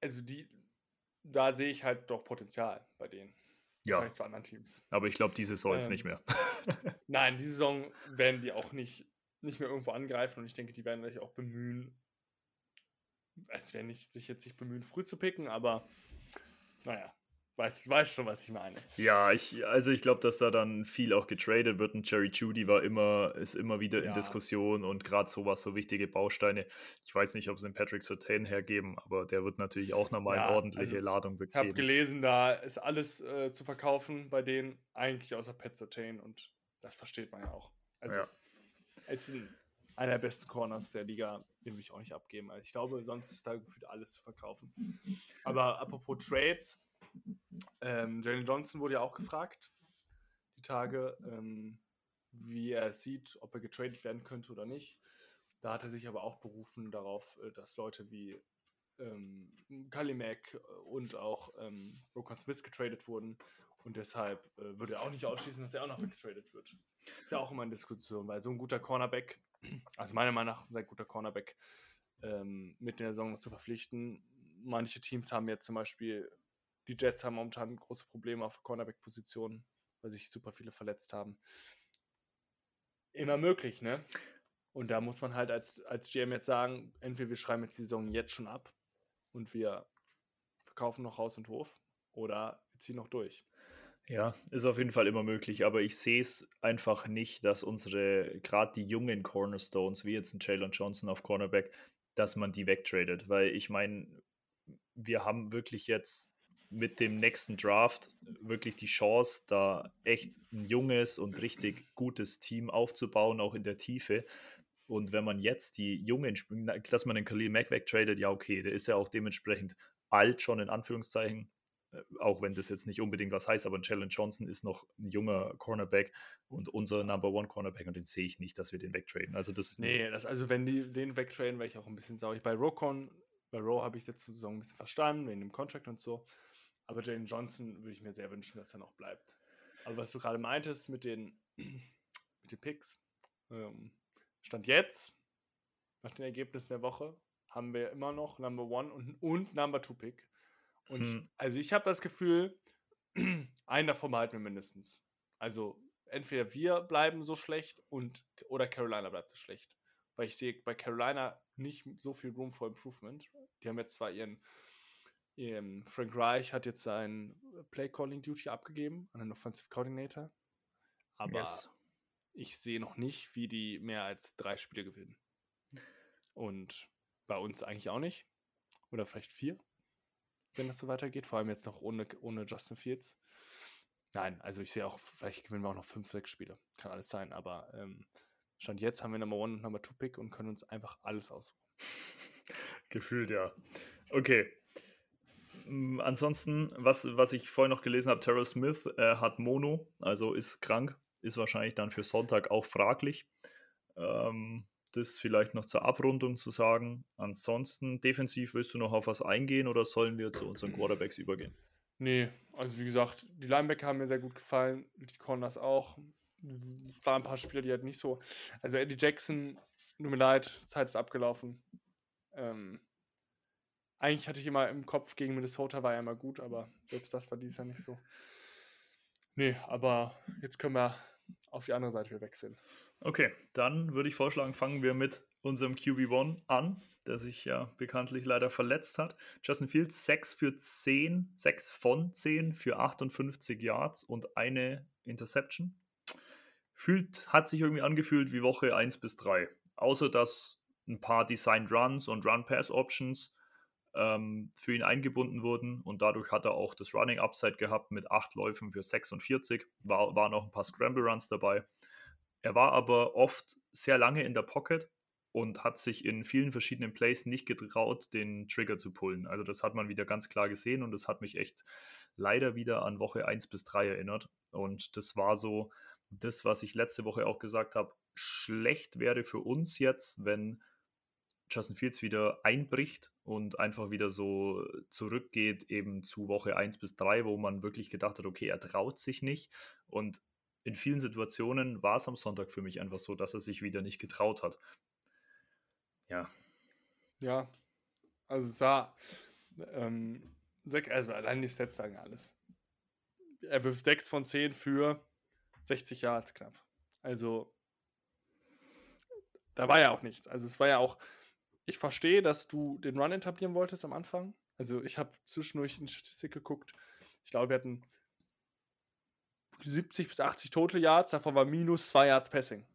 also die, da sehe ich halt doch Potenzial bei denen.
Ja,
Vielleicht zu anderen Teams.
aber ich glaube, diese Saison jetzt
Ähm,
nicht mehr.
Nein, die Saison werden die auch nicht, nicht mehr irgendwo angreifen und ich denke, die werden sich auch bemühen, als werden nicht sich jetzt nicht bemühen, früh zu picken, aber naja, weißt weiß schon, was ich meine.
Ja, ich, also ich glaube, dass da dann viel auch getradet wird und Jerry Judy war immer, ist immer wieder in
Ja.
Diskussion und gerade sowas, so wichtige Bausteine. Ich weiß nicht, ob sie den Patrick Sertain hergeben, aber der wird natürlich auch nochmal
Ja,
eine ordentliche
also
Ladung
Ich habe
bekommen.
gelesen, da ist alles äh, zu verkaufen bei denen, eigentlich außer Pat Surtain und das versteht man ja auch. Also,
Ja.
es ist ein, einer der besten Corners der Liga, den will ich auch nicht abgeben. Also ich glaube, sonst ist da gefühlt alles zu verkaufen. Aber apropos Trades, ähm, Jalen Johnson wurde ja auch gefragt, die Tage, ähm, wie er es sieht, ob er getradet werden könnte oder nicht. Da hat er sich aber auch berufen darauf, äh, dass Leute wie ähm, Kali Mack und auch ähm, Rokon Smith getradet wurden. Und deshalb äh, würde er auch nicht ausschließen, dass er auch noch getradet wird. Ist ja auch immer eine Diskussion, weil so ein guter Cornerback, also meiner Meinung nach ein sehr guter Cornerback, ähm, mit der Saison zu verpflichten. Manche Teams haben jetzt zum Beispiel, die Jets haben momentan große Probleme auf der Cornerback-Position, weil sich super viele verletzt haben. Immer möglich, ne? Und da muss man halt als, als GM jetzt sagen, entweder wir schreiben jetzt die Saison jetzt schon ab und wir verkaufen noch Haus und Hof oder wir ziehen noch durch.
Ja, ist auf jeden Fall immer möglich, aber ich sehe es einfach nicht, dass unsere, gerade die jungen Cornerstones, wie jetzt ein Jalen Johnson auf Cornerback, dass man die wegtradet, weil ich meine, wir haben wirklich jetzt mit dem nächsten Draft wirklich die Chance, da echt ein junges und richtig gutes Team aufzubauen, auch in der Tiefe. Und wenn man jetzt die Jungen, dass man den Khalil Mack wegtradet, ja okay, der ist ja auch dementsprechend alt schon in Anführungszeichen, äh, auch wenn das jetzt nicht unbedingt was heißt, aber ein Jalen Johnson ist noch ein junger Cornerback und unser Number One Cornerback und den sehe ich nicht, dass wir den wegtraden. Also das
Nee, das, also wenn die den wegtraden, wäre ich auch ein bisschen sauer. Bei Rokon, bei Rowe habe ich die Saison ein bisschen verstanden, wegen dem Contract und so. Aber Jalen Johnson würde ich mir sehr wünschen, dass er noch bleibt. Aber was du gerade meintest mit den, mit den Picks, ähm, Stand jetzt, nach den Ergebnissen der Woche, haben wir immer noch Number One und, und Number Two Pick. Und ich,
Hm.
also ich habe das Gefühl, einen davon behalten wir mindestens. Also entweder wir bleiben so schlecht und oder Carolina bleibt so schlecht. Weil ich sehe bei Carolina nicht so viel Room for Improvement. Die haben jetzt zwar ihren, ihren Frank Reich hat jetzt sein Play Calling Duty abgegeben an den Offensive Coordinator. Aber
Yes.
ich sehe noch nicht, wie die mehr als drei Spiele gewinnen. Und bei uns eigentlich auch nicht. Oder vielleicht vier, wenn das so weitergeht. Vor allem jetzt noch ohne, ohne Justin Fields. Nein, also ich sehe auch, vielleicht gewinnen wir auch noch fünf, sechs Spiele. Kann alles sein, aber ähm, Stand jetzt haben wir Number One und Number Two Pick und können uns einfach alles aussuchen.
Gefühlt, ja. Okay. Mm, Ansonsten, was, was ich vorhin noch gelesen habe, Terrell Smith äh, hat Mono, also ist krank, ist wahrscheinlich dann für Sonntag auch fraglich. Ähm, das vielleicht noch zur Abrundung zu sagen. Ansonsten, defensiv willst du noch auf was eingehen oder sollen wir zu unseren Quarterbacks übergehen?
Nee, also wie gesagt, die Linebacker haben mir sehr gut gefallen, die Corners auch. Waren ein paar Spieler, die halt nicht so. Also Eddie Jackson, tut mir leid, Zeit ist abgelaufen. Ähm, eigentlich hatte ich immer im Kopf, gegen Minnesota war er immer gut, aber selbst das war dieses Jahr nicht so. Nee, aber jetzt können wir auf die andere Seite wechseln.
Okay, dann würde ich vorschlagen, fangen wir mit unserem QB1 an, der sich ja bekanntlich leider verletzt hat. Justin Fields 6 für 10, 6 von 10 für 58 Yards und eine Interception. Fühlt, hat sich irgendwie angefühlt wie Woche 1 bis 3. Außer dass ein paar Designed Runs und Run-Pass-Options ähm, für ihn eingebunden wurden und dadurch hat er auch das Running Upside gehabt mit 8 Läufen für 46. War, waren auch ein paar Scramble Runs dabei. Er war aber oft sehr lange in der Pocket und hat sich in vielen verschiedenen Plays nicht getraut, den Trigger zu pullen. Also das hat man wieder ganz klar gesehen und das hat mich echt leider wieder an Woche 1 bis 3 erinnert. Und das war so das, was ich letzte Woche auch gesagt habe. Schlecht wäre für uns jetzt, wenn Justin Fields wieder einbricht und einfach wieder so zurückgeht eben zu Woche 1 bis 3, wo man wirklich gedacht hat, okay, er traut sich nicht. Und in vielen Situationen war es am Sonntag für mich einfach so, dass er sich wieder nicht getraut hat. Ja.
Ja, also es sah, ähm, also allein die Sets sagen alles. Er wirft 6 von 10 für 60 Yards knapp. Also da war ja auch nichts. Also es war ja auch, ich verstehe, dass du den Run etablieren wolltest am Anfang. Also ich habe zwischendurch in die Statistik geguckt. Ich glaube, wir hatten 70 bis 80 Total Yards, davon war minus 2 Yards Passing.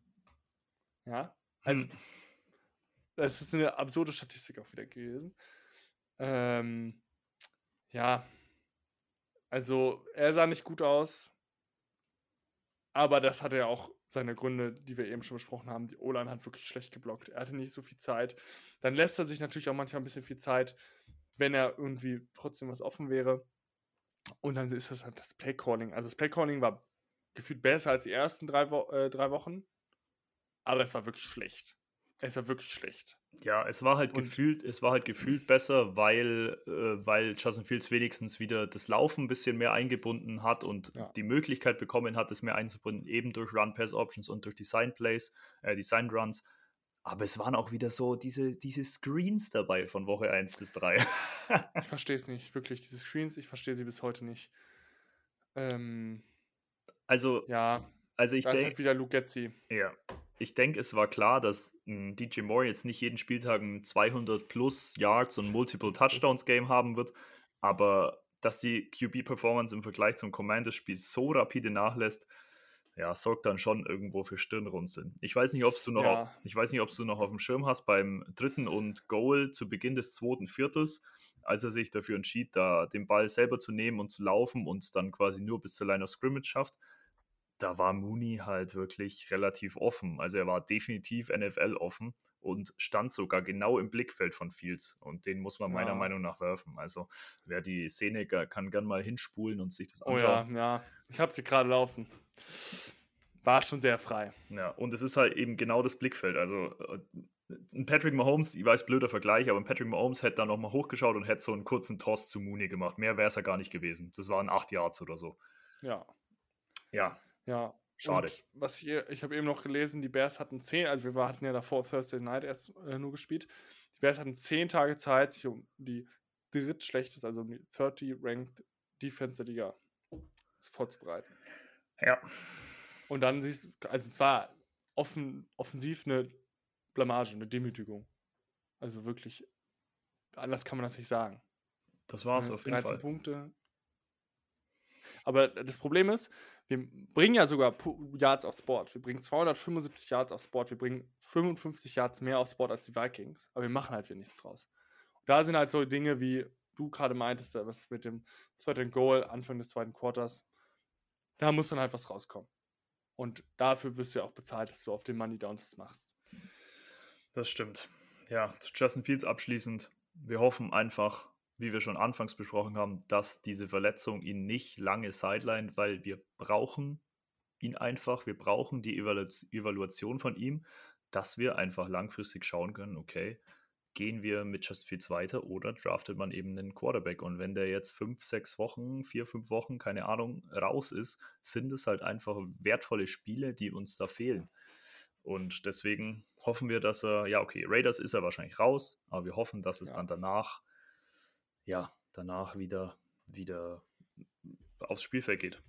Ja, also hm. das ist eine absurde Statistik auch wieder gewesen. Ähm, ja, also er sah nicht gut aus, aber das hatte ja auch seine Gründe, die wir eben schon besprochen haben. Die O-Line hat wirklich schlecht geblockt. Er hatte nicht so viel Zeit. Dann lässt er sich natürlich auch manchmal ein bisschen viel Zeit, wenn er irgendwie trotzdem was offen wäre. Und dann ist das halt das Playcalling. Also das Playcalling war gefühlt besser als die ersten drei, Wo äh, drei Wochen. Aber es war wirklich schlecht. Es war wirklich schlecht.
Ja, es war halt und gefühlt, es war halt gefühlt besser, weil, äh, weil Justin Fields wenigstens wieder das Laufen ein bisschen mehr eingebunden hat und ja. die Möglichkeit bekommen hat, es mehr einzubinden, eben durch Run-Pass-Options und durch Design-Plays, äh, Design-Runs. Aber es waren auch wieder so diese, diese Screens dabei von Woche 1 bis 3.
ich verstehe es nicht, wirklich. Diese Screens, ich verstehe sie bis heute nicht. Ähm,
also,
ja,
also ich denke.
halt wieder Luke Getzi.
Ja, ich denke, es war klar, dass ein DJ Moore jetzt nicht jeden Spieltag ein 200 plus Yards und Multiple Touchdowns Game haben wird, aber dass die QB-Performance im Vergleich zum Commanders-Spiel so rapide nachlässt, ja, sorgt dann schon irgendwo für Stirnrunzeln. Ich weiß nicht, ob du noch, ja. auf, ich weiß nicht, ob du noch auf dem Schirm hast beim dritten und Goal zu Beginn des zweiten Viertels, als er sich dafür entschied, da den Ball selber zu nehmen und zu laufen und dann quasi nur bis zur Line of Scrimmage schafft da war Mooney halt wirklich relativ offen. Also er war definitiv NFL offen und stand sogar genau im Blickfeld von Fields. Und den muss man meiner ja. Meinung nach werfen. Also wer die Szene kann gern mal hinspulen und sich das anschauen.
Oh ja, ja. Ich habe sie gerade laufen. War schon sehr frei.
Ja, und es ist halt eben genau das Blickfeld. Also äh, ein Patrick Mahomes, ich weiß, blöder Vergleich, aber ein Patrick Mahomes hätte da nochmal hochgeschaut und hätte so einen kurzen Toss zu Mooney gemacht. Mehr wäre es ja gar nicht gewesen. Das waren acht Yards oder so.
Ja.
Ja,
ja. Schade. Und was hier, ich habe eben noch gelesen, die Bears hatten zehn, also wir hatten ja davor Thursday Night erst äh, nur gespielt. Die Bears hatten zehn Tage Zeit, sich um die drittschlechteste, also um die 30 Ranked Defense der Liga vorzubereiten.
Ja.
Und dann siehst du, also es war offen, offensiv eine Blamage, eine Demütigung. Also wirklich, anders kann man das nicht sagen.
Das war es auf jeden 13 Fall.
Punkte. Aber das Problem ist, wir bringen ja sogar Yards aufs Board. Wir bringen 275 Yards aufs Board. Wir bringen 55 Yards mehr aufs Board als die Vikings. Aber wir machen halt wieder nichts draus. Und da sind halt so Dinge, wie du gerade meintest, was mit dem and Goal Anfang des zweiten Quarters. Da muss dann halt was rauskommen. Und dafür wirst du ja auch bezahlt, dass du auf den Money Downs was machst.
Das stimmt. Ja, zu Justin Fields abschließend. Wir hoffen einfach, wie wir schon anfangs besprochen haben, dass diese Verletzung ihn nicht lange sideline, weil wir brauchen ihn einfach, wir brauchen die Evalu Evaluation von ihm, dass wir einfach langfristig schauen können, okay, gehen wir mit Just Fields weiter oder draftet man eben einen Quarterback? Und wenn der jetzt fünf, sechs Wochen, vier, fünf Wochen, keine Ahnung, raus ist, sind es halt einfach wertvolle Spiele, die uns da fehlen. Und deswegen hoffen wir, dass er, ja, okay, Raiders ist er wahrscheinlich raus, aber wir hoffen, dass es ja. dann danach ja, danach wieder, wieder aufs Spielfeld geht.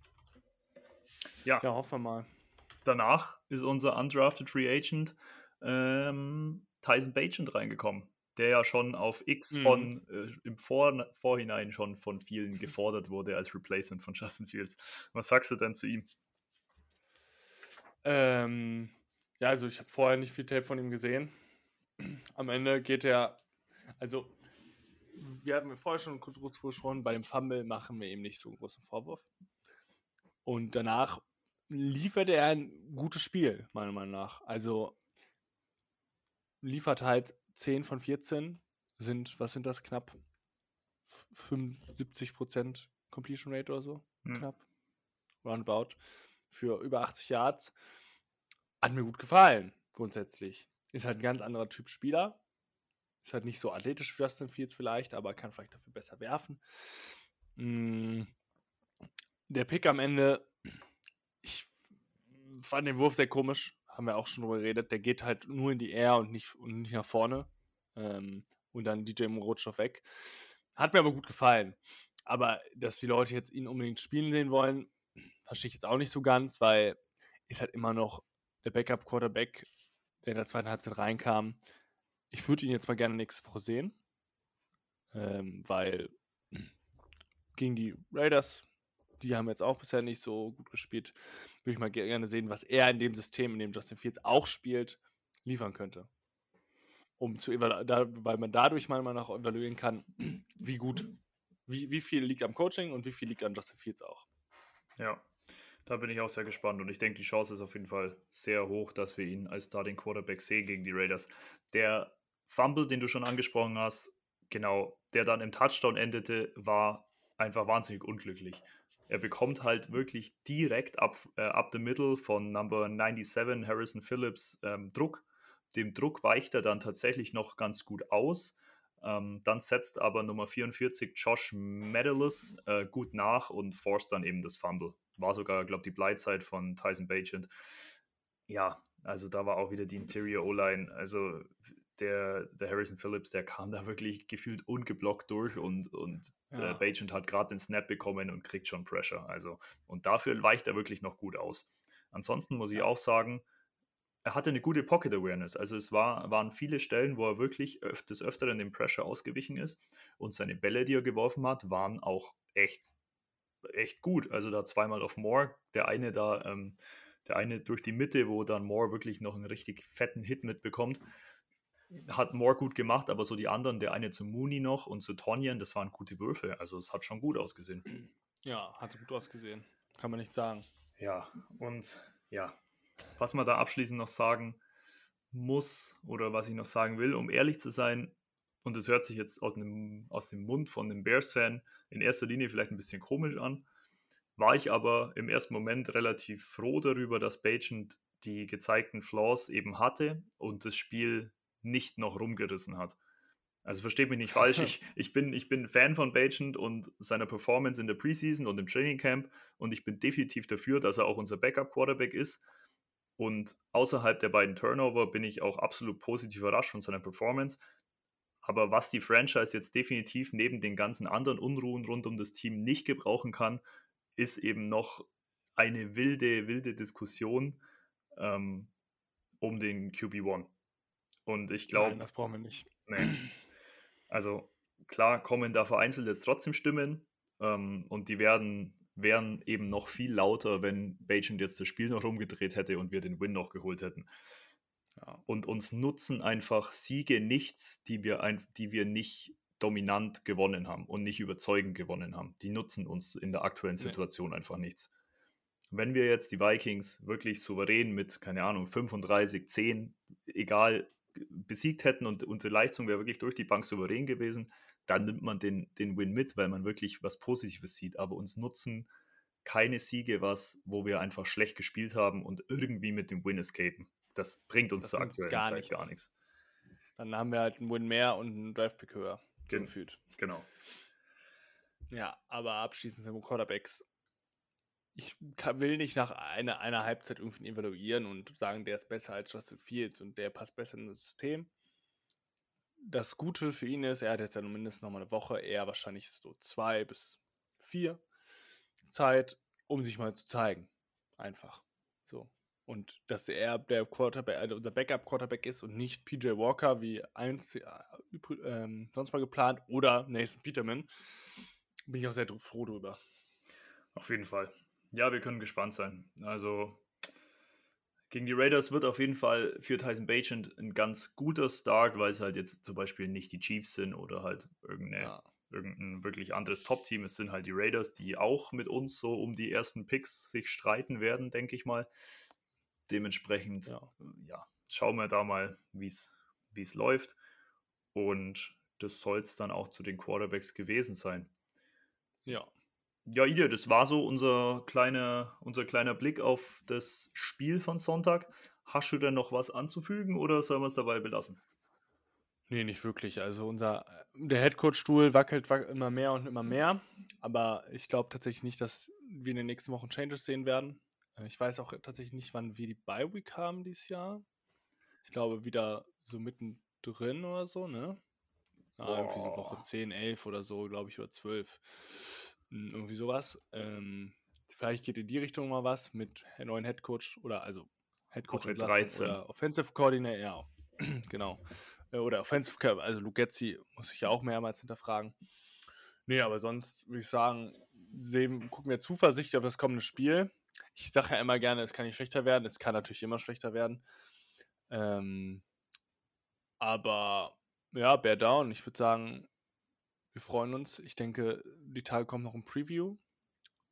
Ja, ja hoffen wir mal.
Danach ist unser undrafted Free Agent ähm, Tyson Bagent reingekommen, der ja schon auf X mhm. von äh, im Vor Vorhinein schon von vielen gefordert wurde als Replacement von Justin Fields. Was sagst du denn zu ihm?
Ähm, ja, also ich habe vorher nicht viel Tape von ihm gesehen. Am Ende geht er, also wir hatten vorher schon kurz besprochen, bei dem Fumble machen wir ihm nicht so einen großen Vorwurf. Und danach lieferte er ein gutes Spiel, meiner Meinung nach. Also liefert halt 10 von 14, sind, was sind das, knapp 75% Completion Rate oder so, hm. knapp, roundabout, für über 80 Yards. Hat mir gut gefallen, grundsätzlich. Ist halt ein ganz anderer Typ Spieler. Ist halt nicht so athletisch wie Justin Fields vielleicht, aber kann vielleicht dafür besser werfen. Hm. Der Pick am Ende, ich fand den Wurf sehr komisch, haben wir auch schon drüber geredet. Der geht halt nur in die Air und nicht, und nicht nach vorne. Ähm, und dann DJ Morotschow weg. Hat mir aber gut gefallen. Aber dass die Leute jetzt ihn unbedingt spielen sehen wollen, verstehe ich jetzt auch nicht so ganz, weil ist halt immer noch der Backup-Quarterback, der in der zweiten Halbzeit reinkam. Ich würde ihn jetzt mal gerne nächste Woche sehen, ähm, weil gegen die Raiders, die haben jetzt auch bisher nicht so gut gespielt, würde ich mal gerne sehen, was er in dem System, in dem Justin Fields auch spielt, liefern könnte um zu weil man dadurch meiner nach evaluieren kann, wie gut, wie, wie viel liegt am Coaching und wie viel liegt an Justin Fields auch.
Ja, da bin ich auch sehr gespannt und ich denke, die Chance ist auf jeden Fall sehr hoch, dass wir ihn als Starting Quarterback sehen gegen die Raiders. Der Fumble, den du schon angesprochen hast, genau, der dann im Touchdown endete, war einfach wahnsinnig unglücklich. Er bekommt halt wirklich direkt ab, äh, ab the middle von Number 97 Harrison Phillips ähm, Druck dem Druck weicht er dann tatsächlich noch ganz gut aus. Ähm, dann setzt aber Nummer 44 Josh Medalus äh, gut nach und forst dann eben das Fumble. War sogar, glaube ich, die Bleitzeit von Tyson Bagent. Ja, also da war auch wieder die Interior O-Line. Also der, der Harrison Phillips, der kam da wirklich gefühlt ungeblockt durch und, und ja. Bagent hat gerade den Snap bekommen und kriegt schon Pressure. Also, und dafür weicht er wirklich noch gut aus. Ansonsten muss ich auch sagen, er hatte eine gute Pocket Awareness. Also es war, waren viele Stellen, wo er wirklich öf des Öfteren dem Pressure ausgewichen ist. Und seine Bälle, die er geworfen hat, waren auch echt, echt gut. Also da zweimal auf Moore, der eine da, ähm, der eine durch die Mitte, wo dann Moore wirklich noch einen richtig fetten Hit mitbekommt. Hat Moore gut gemacht, aber so die anderen, der eine zu Mooney noch und zu Tonyan, das waren gute Würfe. Also es hat schon gut ausgesehen.
Ja, hat gut ausgesehen. Kann man nicht sagen.
Ja, und ja, was man da abschließend noch sagen muss oder was ich noch sagen will, um ehrlich zu sein, und es hört sich jetzt aus dem, aus dem Mund von einem Bears-Fan in erster Linie vielleicht ein bisschen komisch an, war ich aber im ersten Moment relativ froh darüber, dass Bagent die gezeigten Flaws eben hatte und das Spiel nicht noch rumgerissen hat. Also versteht mich nicht falsch, ich, ich, bin, ich bin Fan von Bagent und seiner Performance in der Preseason und im Training Camp und ich bin definitiv dafür, dass er auch unser Backup-Quarterback ist. Und außerhalb der beiden Turnover bin ich auch absolut positiv überrascht von seiner Performance. Aber was die Franchise jetzt definitiv neben den ganzen anderen Unruhen rund um das Team nicht gebrauchen kann, ist eben noch eine wilde, wilde Diskussion ähm, um den QB1. Und ich glaube.
das brauchen wir nicht.
Nee. Also klar kommen da vereinzelt jetzt trotzdem Stimmen ähm, und die werden wären eben noch viel lauter, wenn Bajent jetzt das Spiel noch rumgedreht hätte und wir den Win noch geholt hätten. Ja. Und uns nutzen einfach Siege nichts, die wir, ein, die wir nicht dominant gewonnen haben und nicht überzeugend gewonnen haben. Die nutzen uns in der aktuellen Situation nee. einfach nichts. Wenn wir jetzt die Vikings wirklich souverän mit, keine Ahnung, 35, 10, egal, besiegt hätten und unsere Leistung wäre wirklich durch die Bank souverän gewesen, dann nimmt man den, den Win mit, weil man wirklich was Positives sieht. Aber uns nutzen keine Siege was, wo wir einfach schlecht gespielt haben und irgendwie mit dem Win escapen. Das bringt uns das zur aktuellen gar Zeit nichts. gar nichts.
Dann haben wir halt einen Win mehr und einen Drive-Pick höher.
Gen gefühlt. Genau.
Ja, aber abschließend sind Quarterbacks. Ich will nicht nach einer, einer Halbzeit irgendwie evaluieren und sagen, der ist besser als Justin Fields und der passt besser in das System das Gute für ihn ist, er hat jetzt ja mindestens noch mal eine Woche, eher wahrscheinlich so zwei bis vier Zeit, um sich mal zu zeigen. Einfach. So. Und dass er der Quarterback, also unser Backup-Quarterback ist und nicht PJ Walker wie eins, äh, äh, sonst mal geplant oder Nathan Peterman, bin ich auch sehr froh drüber.
Auf jeden Fall. Ja, wir können gespannt sein. Also gegen die Raiders wird auf jeden Fall für Tyson Bagent ein ganz guter Start, weil es halt jetzt zum Beispiel nicht die Chiefs sind oder halt irgendeine, ja. irgendein wirklich anderes Top-Team. Es sind halt die Raiders, die auch mit uns so um die ersten Picks sich streiten werden, denke ich mal. Dementsprechend, ja, ja schauen wir da mal, wie es wie es läuft. Und das soll es dann auch zu den Quarterbacks gewesen sein.
Ja.
Ja, Ide, das war so unser kleiner, unser kleiner Blick auf das Spiel von Sonntag. Hast du denn noch was anzufügen oder sollen wir es dabei belassen?
Nee, nicht wirklich. Also unser der Headcoach-Stuhl wackelt wac immer mehr und immer mehr. Aber ich glaube tatsächlich nicht, dass wir in den nächsten Wochen Changes sehen werden. Äh, ich weiß auch tatsächlich nicht, wann wir die Bye-Week haben dieses Jahr. Ich glaube wieder so mittendrin oder so, ne? Ja, irgendwie so Woche
Boah.
10, 11 oder so, glaube ich, oder 12. Hm, Irgendwie sowas. Ähm, vielleicht geht in die Richtung mal was mit neuen Headcoach oder also Headcoach
Woche
Entlassung
13.
oder Offensive Coordinator, ja, genau. Äh, Oder Offensive Coordinator, also Lugetzi muss ich ja auch mehrmals hinterfragen. Nee, aber sonst würde ich sagen, sehen, gucken wir zuversichtlich auf das kommende Spiel. Ich sage ja immer gerne, es kann nicht schlechter werden. Es kann natürlich immer schlechter werden. Ähm, aber ja, Bear Down. Ich würde sagen, wir freuen uns. Ich denke, die Tage kommt noch ein Preview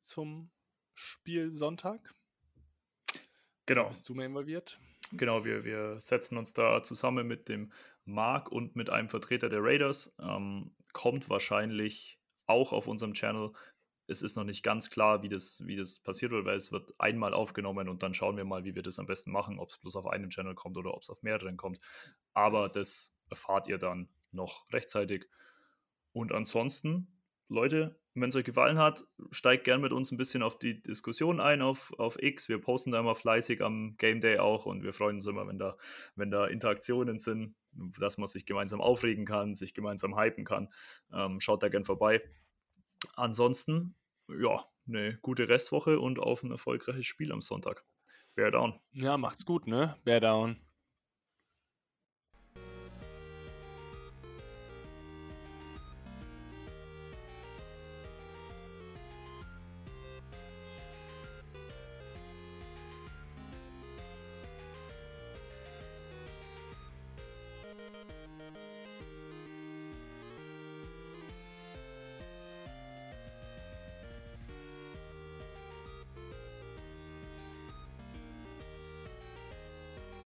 zum Spiel Sonntag. Da
Genau.
bist du mehr involviert.
Genau, wir, wir setzen uns da zusammen mit dem Marc und mit einem Vertreter der Raiders. Ähm, kommt wahrscheinlich auch auf unserem Channel. Es ist noch nicht ganz klar, wie das, wie das passiert wird, weil es wird einmal aufgenommen und dann schauen wir mal, wie wir das am besten machen, ob es bloß auf einem Channel kommt oder ob es auf mehreren kommt. Aber das erfahrt ihr dann noch rechtzeitig. Und ansonsten, Leute, wenn es euch gefallen hat, steigt gern mit uns ein bisschen auf die Diskussion ein auf, auf X. Wir posten da immer fleißig am Game Day auch und wir freuen uns immer, wenn da, wenn da Interaktionen sind, dass man sich gemeinsam aufregen kann, sich gemeinsam hypen kann. Ähm, schaut da gern vorbei. Ansonsten, ja, eine gute Restwoche und auf ein erfolgreiches Spiel am Sonntag. Bear down.
Ja, macht's gut, ne? Bear Down.